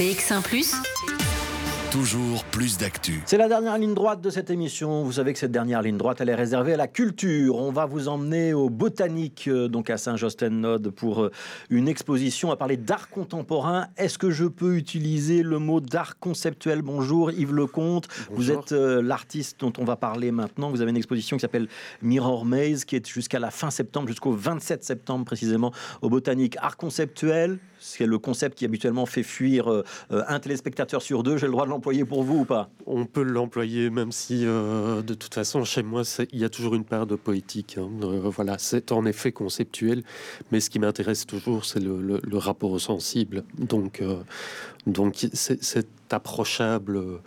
BX1 ⁇ Toujours plus d'actu. C'est la dernière ligne droite de cette émission. Vous savez que cette dernière ligne droite, elle est réservée à la culture. On va vous emmener au Botanique, euh, donc à Saint-Josten-Node, pour euh, une exposition à parler d'art contemporain. Est-ce que je peux utiliser le mot d'art conceptuel? Bonjour Yves Lecomte. Vous êtes euh, l'artiste dont on va parler maintenant. Vous avez une exposition qui s'appelle Mirror Maze, qui est jusqu'à la fin septembre, jusqu'au 27 septembre précisément, au Botanique. Art conceptuel, c'est le concept qui habituellement fait fuir un téléspectateur sur deux. J'ai le droit de pour vous ou pas? On peut l'employer, même si euh, de toute façon, chez moi, il y a toujours une part de poétique. Hein. Euh, voilà, c'est en effet conceptuel, mais ce qui m'intéresse toujours, c'est le, rapport au sensible. Donc, euh, donc c'est approchable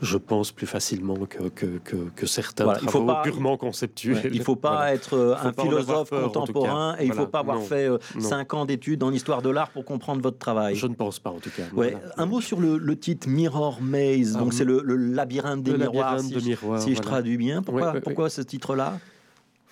je pense, plus facilement que, que, certains il faut pas, purement conceptuels. il ne faut pas être euh, un philosophe contemporain et il ne faut pas avoir fait euh, cinq ans d'études en histoire de l'art pour comprendre votre travail. Je ne pense pas, en tout cas. Un mot sur le, titre Mirror Maze. Donc, ah, c'est le, labyrinthe des miroirs, si, si je traduis bien. Pourquoi, pourquoi ce titre-là?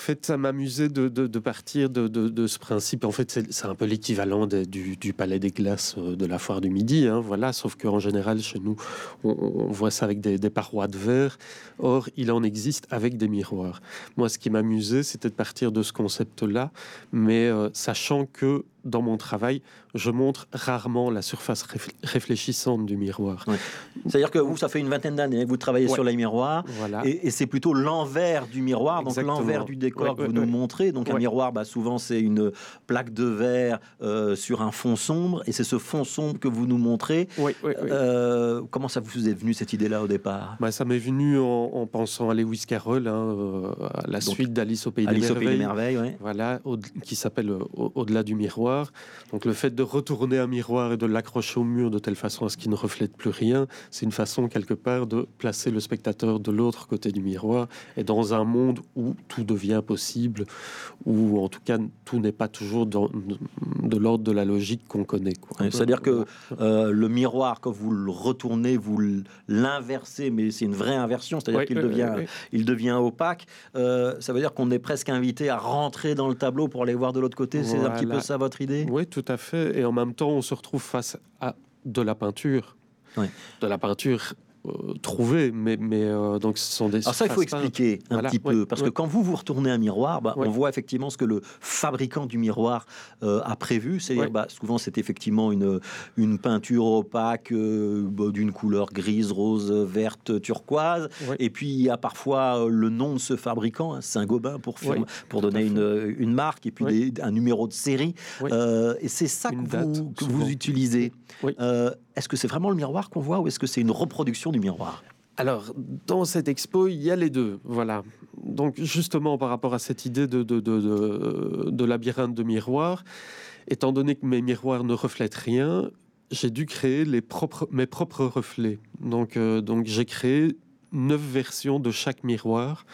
Fait, ça m'amusait de, de, partir de, de, ce principe. En fait, c'est un peu l'équivalent du, du, palais des glaces euh, de la foire du midi. Hein, voilà, sauf qu'en général, chez nous, on, voit ça avec des, des, parois de verre. Or, il en existe avec des miroirs. Moi, ce qui m'amusait, c'était de partir de ce concept-là, mais euh, sachant que dans mon travail, je montre rarement la surface réfléchissante du miroir. C'est-à-dire que vous, ça fait une vingtaine d'années que vous travaillez sur les miroirs, voilà. et, c'est plutôt l'envers du miroir, donc l'envers du décor que vous nous montrez. Donc un miroir, bah, souvent, c'est une plaque de verre euh, sur un fond sombre, et c'est ce fond sombre que vous nous montrez. Euh, comment ça vous est venu cette idée-là au départ? Bah, Ça m'est venu en, pensant à Lewis Carroll, hein, euh, à la suite d'Alice au Pays des Merveilles, voilà, qui s'appelle Au-delà du miroir. Donc le fait de retourner un miroir et de l'accrocher au mur de telle façon à ce qu'il ne reflète plus rien, c'est une façon quelque part de placer le spectateur de l'autre côté du miroir et dans un monde où tout devient possible, où en tout cas tout n'est pas toujours dans, de l'ordre de la logique qu'on connaît. C'est-à-dire que euh, le miroir, quand vous le retournez, vous l'inversez, mais c'est une vraie inversion, c'est-à-dire qu'il devient, il devient opaque. Euh, ça veut dire qu'on est presque invité à rentrer dans le tableau pour aller voir de l'autre côté. C'est un petit peu ça votre oui, tout à fait. Et en même temps, on se retrouve face à de la peinture. De la peinture euh, trouver, mais, mais euh, donc ce sont des. Alors ça, il faut expliquer un petit peu, parce que quand vous vous retournez un miroir, bah, on voit effectivement ce que le fabricant du miroir euh, a prévu. C'est-à-dire, bah, souvent, c'est effectivement une, une peinture opaque bah, d'une couleur grise, rose, verte, turquoise. Et puis, il y a parfois le nom de ce fabricant, hein, Saint-Gobain, pour, pour donner une, une, marque, et puis un numéro de série. et c'est ça que vous, que vous utilisez. Est-ce que c'est vraiment le miroir qu'on voit ou est-ce que c'est une reproduction du miroir? Alors, dans cette expo, il y a les deux. Voilà. Donc, justement, par rapport à cette idée de, de, de, de labyrinthe de miroirs, étant donné que mes miroirs ne reflètent rien, j'ai dû créer les propres, mes propres reflets. Donc, euh, donc j'ai créé neuf versions de chaque miroir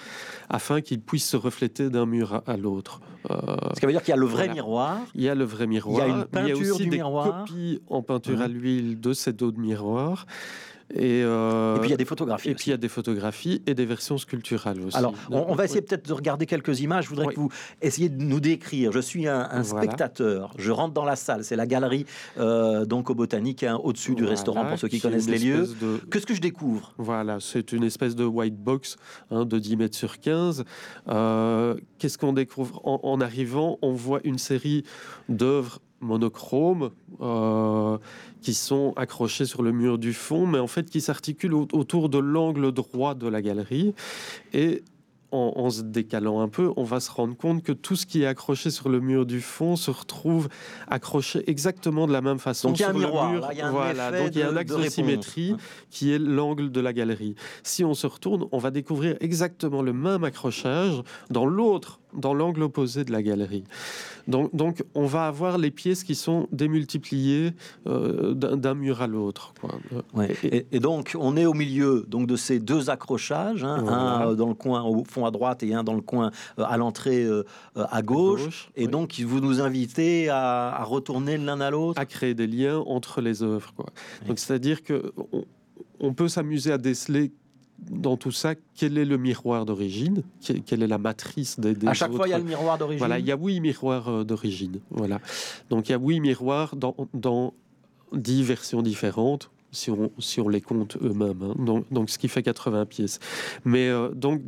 afin qu'ils puissent se refléter d'un mur à, l'autre. Euh, Ce qui veut dire qu'il y a le vrai miroir. Il y a le vrai miroir. Il y a une peinture aussi des copies en peinture à l'huile de ces dos de miroir. Euh, et, puis il y a des photographies. Et puis il y a des photographies et des versions sculpturales aussi. Alors on, va essayer peut-être de regarder quelques images. Je voudrais que vous essayiez de nous décrire. Je suis un, spectateur. Je rentre dans la salle. C'est la galerie euh, donc au Botanique, hein, au-dessus du restaurant pour ceux qui, connaissent les lieux. Qu'est-ce que je découvre? Voilà, c'est une espèce de white box hein, de 10 mètres sur 15. Euh, qu'est-ce qu'on découvre? En, arrivant On voit une série d'œuvres monochromes euh, qui sont accrochés sur le mur du fond, mais en fait qui s'articulent autour de l'angle droit de la galerie. Et en, se décalant un peu, on va se rendre compte que tout ce qui est accroché sur le mur du fond se retrouve accroché exactement de la même façon. Donc il y a un miroir, il y a un voilà, donc il y a un axe de, symétrie qui est l'angle de la galerie. Si on se retourne, on va découvrir exactement le même accrochage dans l'autre, dans l'angle opposé de la galerie. Donc, donc, on va avoir les pièces qui sont démultipliées euh, d'un mur à l'autre. Et, donc, on est au milieu donc de ces deux accrochages, hein, un dans le coin au fond à droite et un dans le coin euh, à l'entrée euh, à gauche. et donc, vous nous invitez à, retourner l'un à l'autre, à créer des liens entre les œuvres. Donc, c'est-à-dire que on peut s'amuser à déceler dans tout ça, quel est le miroir d'origine? Quelle est la matrice des, des À chaque fois, il y a le miroir d'origine. Voilà, il y a huit miroirs euh, d'origine. Voilà. Donc, il y a huit miroirs dans, dans dix versions différentes si on, si on les compte eux-mêmes. hein. Donc, donc, ce qui fait 80 pièces. Mais euh, donc,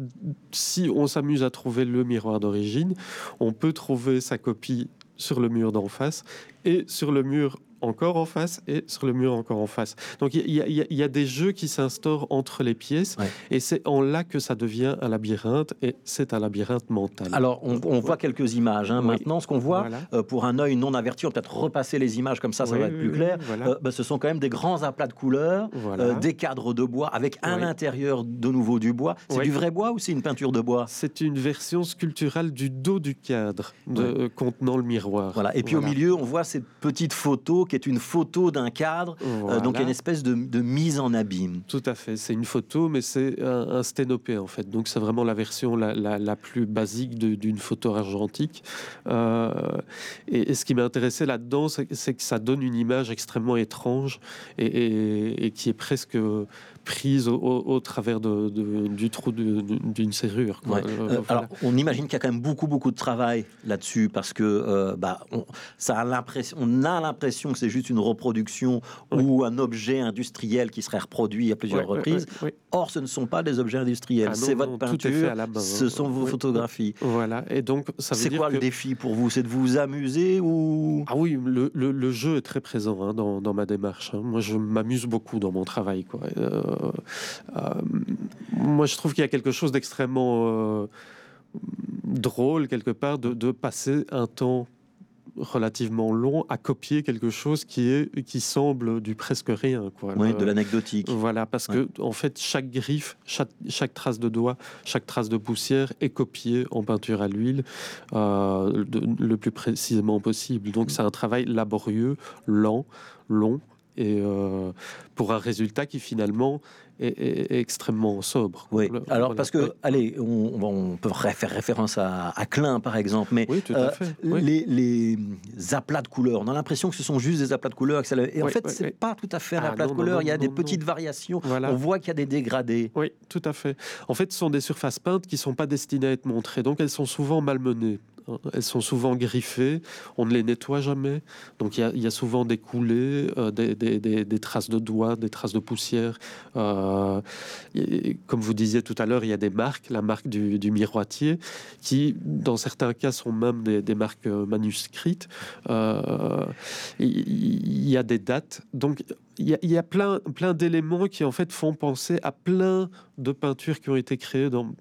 si on s'amuse à trouver le miroir d'origine, on peut trouver sa copie sur le mur d'en face et sur le mur encore en face et sur le mur encore en face. Donc il y, a- y y des jeux qui s'instaurent entre les pièces Ouais. et c'est en là que ça devient un labyrinthe et c'est un labyrinthe mental. Alors, on, on voit quelques images. hein. Oui. Maintenant, ce qu'on voit, Voilà. euh, pour un œil non averti, on peut-être repasser les images comme ça, ça Oui, va être plus oui, clair. voilà. Euh, bah, ce sont quand même des grands aplats de couleurs, Voilà. euh, des cadres de bois avec à l'intérieur de nouveau du bois. C'est du vrai bois ou c'est une peinture de bois? C'est une version sculpturale du dos du cadre de, contenant le miroir. Voilà. Et puis au milieu, on voit cette petite photo qui est une photo d'un cadre. Euh, donc une espèce de, de mise en abîme. Tout à fait, c'est une photo, mais c'est un, un sténopé en fait. Donc c'est vraiment la version la, la- la plus basique d'une photo argentique. Euh, et, et ce qui m'a intéressé là-dedans, c'est c'est que ça donne une image extrêmement étrange et, et- et qui est presque prise au, au- au travers de- de- du trou d'une serrure. quoi. Ouais. Euh, Euh, voilà. Alors, on imagine qu'il y a quand même beaucoup, beaucoup de travail là-dessus parce que euh, bah, on, ça a l'impression, on a l'impression que c'est juste une reproduction Oui. ou un objet industriel qui serait reproduit à plusieurs reprises. Or, ce ne sont pas des objets industriels, Ah c'est votre peinture, à la main, ce hein. sont vos Oui. photographies. Voilà, et donc ça veut C'est quoi que... le défi pour vous? C'est de vous amuser ou? Ah oui, le, le- le jeu est très présent hein, dans, dans ma démarche. hein. Moi, je m'amuse beaucoup dans mon travail. Quoi. Euh, moi, je trouve qu'il y a quelque chose d'extrêmement euh, drôle, quelque part, de, de passer un temps relativement long à copier quelque chose qui est qui semble du presque rien quoi Oui, Euh, de l'anecdotique. voilà, parce que en fait, chaque griffe, chaque, chaque trace de doigt, chaque trace de poussière est copiée en peinture à l'huile euh, le plus précisément possible. Donc, c'est un travail laborieux, lent, long, et euh, pour un résultat qui finalement est, est- est extrêmement sobre. Oui, Le- alors voilà. parce que, allez, on, on peut faire référence à, à Klein par exemple, mais Oui, tout euh, fait. Les, les aplats de couleurs, on a l'impression que ce sont juste des aplats de couleurs. Et en fait, c'est pas tout à fait un Ah, aplat de non, couleurs, non, il y a des petites variations. Voilà. On voit qu'il y a des dégradés. Oui, tout à fait. En fait, ce sont des surfaces peintes qui sont pas destinées à être montrées. Donc, elles sont souvent malmenées. Elles sont souvent griffées. On ne les nettoie jamais. Donc, il y a, souvent des coulées, euh, des, traces de doigts, des traces de poussière. Euh, et comme vous disiez tout à l'heure, il y a des marques, la marque du, du miroitier, qui, dans certains cas, sont même des, marques manuscrites. Euh, il il y a des dates. Donc, il y a, il y a plein, plein d'éléments qui en fait font penser à plein de peintures qui ont été créées dans,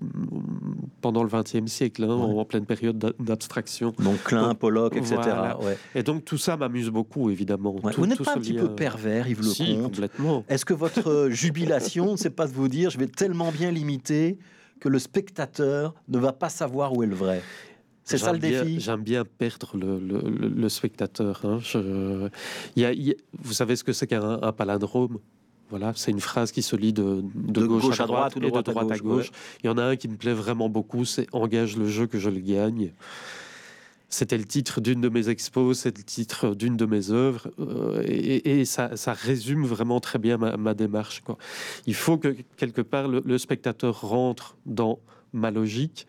pendant le XXe siècle, hein, en, Ouais. en pleine période d'a- d'abstraction. Donc Klein, Donc, Pollock, etc. voilà. ouais. Et donc tout ça m'amuse beaucoup, évidemment. Ouais. Tout- Vous n'êtes pas un petit peu pervers, Yves Si, Lecomte complètement. Est-ce que votre euh, jubilation, c'est pas de vous dire, je vais tellement bien l'imiter que le spectateur ne va pas savoir où est le vrai? C'est ça le défi? J'aime bien perdre le, le- le- le spectateur. hein. Je- il y a- il y a- vous savez ce que c'est qu'un un palindrome? Voilà, c'est une phrase qui se lit de, de gauche, à droite, ou de et droite de à droite à gauche. Il y en a un qui me plaît vraiment beaucoup, c'est Engage le jeu que je le gagne. C'était le titre d'une de mes expos, c'est le titre d'une de mes œuvres, euh, et, et ça, ça résume vraiment très bien ma, ma démarche. Quoi. Il faut que quelque part le, le spectateur rentre dans ma logique,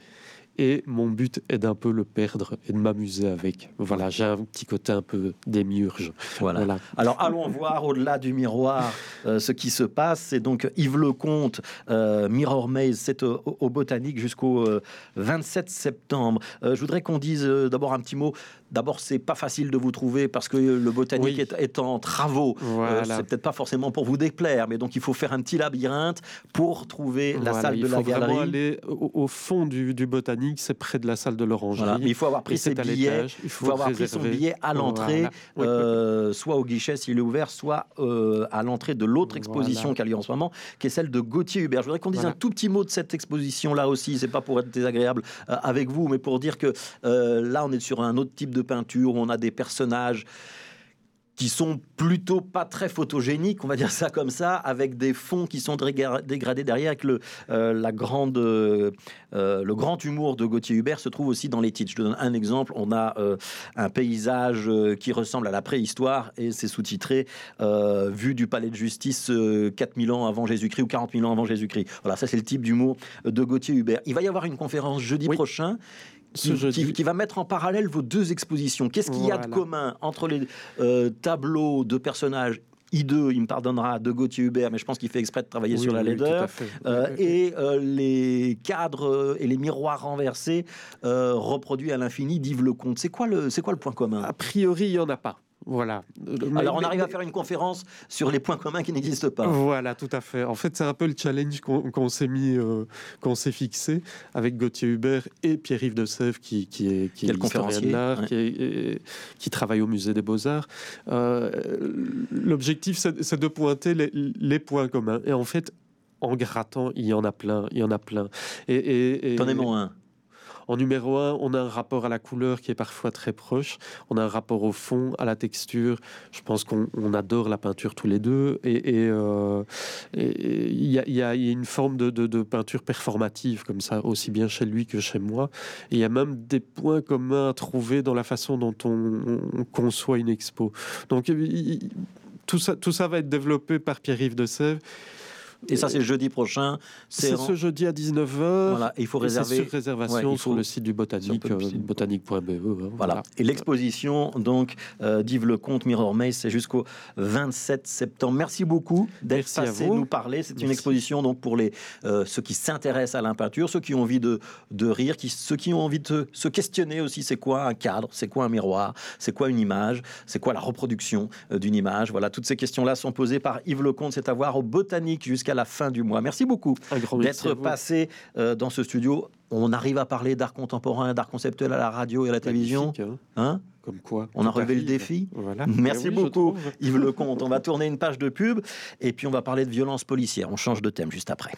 et mon but est d'un peu le perdre et de m'amuser avec. Voilà, j'ai un petit côté un peu démiurge. Voilà. Voilà. Alors allons voir au-delà du miroir euh, ce qui se passe. C'est donc Yves Lecomte, euh, Mirror Maze, c'est au, au Botanique jusqu'au euh, 27 septembre. Euh, je voudrais qu'on dise d'abord un petit mot. D'abord, c'est pas facile de vous trouver parce que le Botanique Oui. est, est en travaux. Euh, Voilà. c'est peut-être pas forcément pour vous déplaire, mais donc il faut faire un petit labyrinthe pour trouver la salle il de la faut vraiment galerie. aller au, au fond du, du botanique, c'est près de la salle de l'orangerie. Voilà. Il faut avoir pris ses billets. Il Il faut, faut avoir pris son billet à l'entrée. Oui, euh, soit au guichet s'il est ouvert, soit euh, à l'entrée de l'autre exposition qui a lieu en ce moment, qui est celle de Gauthier Hubert. Je voudrais qu'on dise un tout petit mot de cette exposition-là aussi. C'est pas pour être désagréable euh, avec vous, mais pour dire que euh, là, on est sur un autre type de peinture où on a des personnages qui sont plutôt pas très photogéniques, on va dire ça comme ça, avec des fonds qui sont dégra- dégradés derrière, avec le, euh, la grande, euh, euh, le grand humour de Gauthier Hubert se trouve aussi dans les titres. Je te donne un exemple, on a euh, un paysage qui ressemble à la préhistoire et c'est sous-titré Vue du palais de justice euh, 4000 ans avant Jésus-Christ ou 40 000 ans avant Jésus-Christ. Voilà, ça c'est le type d'humour de Gauthier Hubert. Il va y avoir une conférence jeudi Oui. prochain qui, va mettre en parallèle vos deux expositions. Qu'est-ce qu'il y a de commun entre les euh, tableaux de personnages I2, il me pardonnera, de Gauthier Hubert, mais je pense qu'il fait exprès de travailler sur la laideur. Euh, et euh, les cadres et les miroirs renversés reproduits à l'infini d'Yves Lecomte. C'est quoi, le, quoi le point commun? A priori, il n'y en a pas. Voilà. Alors on arrive à faire une conférence sur les points communs qui n'existent pas. Voilà, tout à fait. En fait, c'est un peu le challenge qu'on s'est mis, euh, qu'on s'est fixé avec Gauthier Hubert et Pierre-Yves de Sèvres, qui, qui, est, qui est, le conférencier de l'art, qui, qui, travaille au musée des Beaux-Arts. Euh, l'objectif, c'est de pointer les, les points communs. Et en fait, en grattant, il y en a plein, il y en a plein. Et, et, T'en un? En numéro un, on a un rapport à la couleur qui est parfois très proche. On a un rapport au fond, à la texture. Je pense qu'on adore la peinture tous les deux. Et il y, a une forme de, peinture performative comme ça, aussi bien chez lui que chez moi. il y a même des points communs à trouver dans la façon dont on, conçoit une expo. Donc tout ça, tout ça va être développé par Pierre-Yves de Sèvres. Et ça, c'est jeudi prochain. C'est ce jeudi à 19h. Voilà, il faut réserver. sur réservation sur le site du Botanique, euh, botanique.be. Hein, voilà. Et l'exposition, donc, euh, d'Yves Lecomte, Mirror Maze, c'est jusqu'au 27 septembre. Merci beaucoup d'être passé nous parler. C'est une exposition donc pour les, euh, ceux qui s'intéressent à la peinture, ceux qui ont envie de, de rire, qui, ceux qui ont envie de se questionner aussi. C'est quoi un cadre? C'est quoi un miroir? C'est quoi une image? C'est quoi la reproduction d'une image? Voilà, toutes ces questions-là sont posées par Yves Lecomte. C'est à voir au Botanique jusqu'à à la fin du mois. Merci beaucoup d'être passé euh, dans ce studio. On arrive à parler d'art contemporain, d'art conceptuel à la radio et à la télévision. Hein. hein? Comme quoi On a relevé le défi. Voilà. Merci beaucoup, Yves Lecomte. On va tourner une page de pub et puis on va parler de violence policière. On change de thème juste après.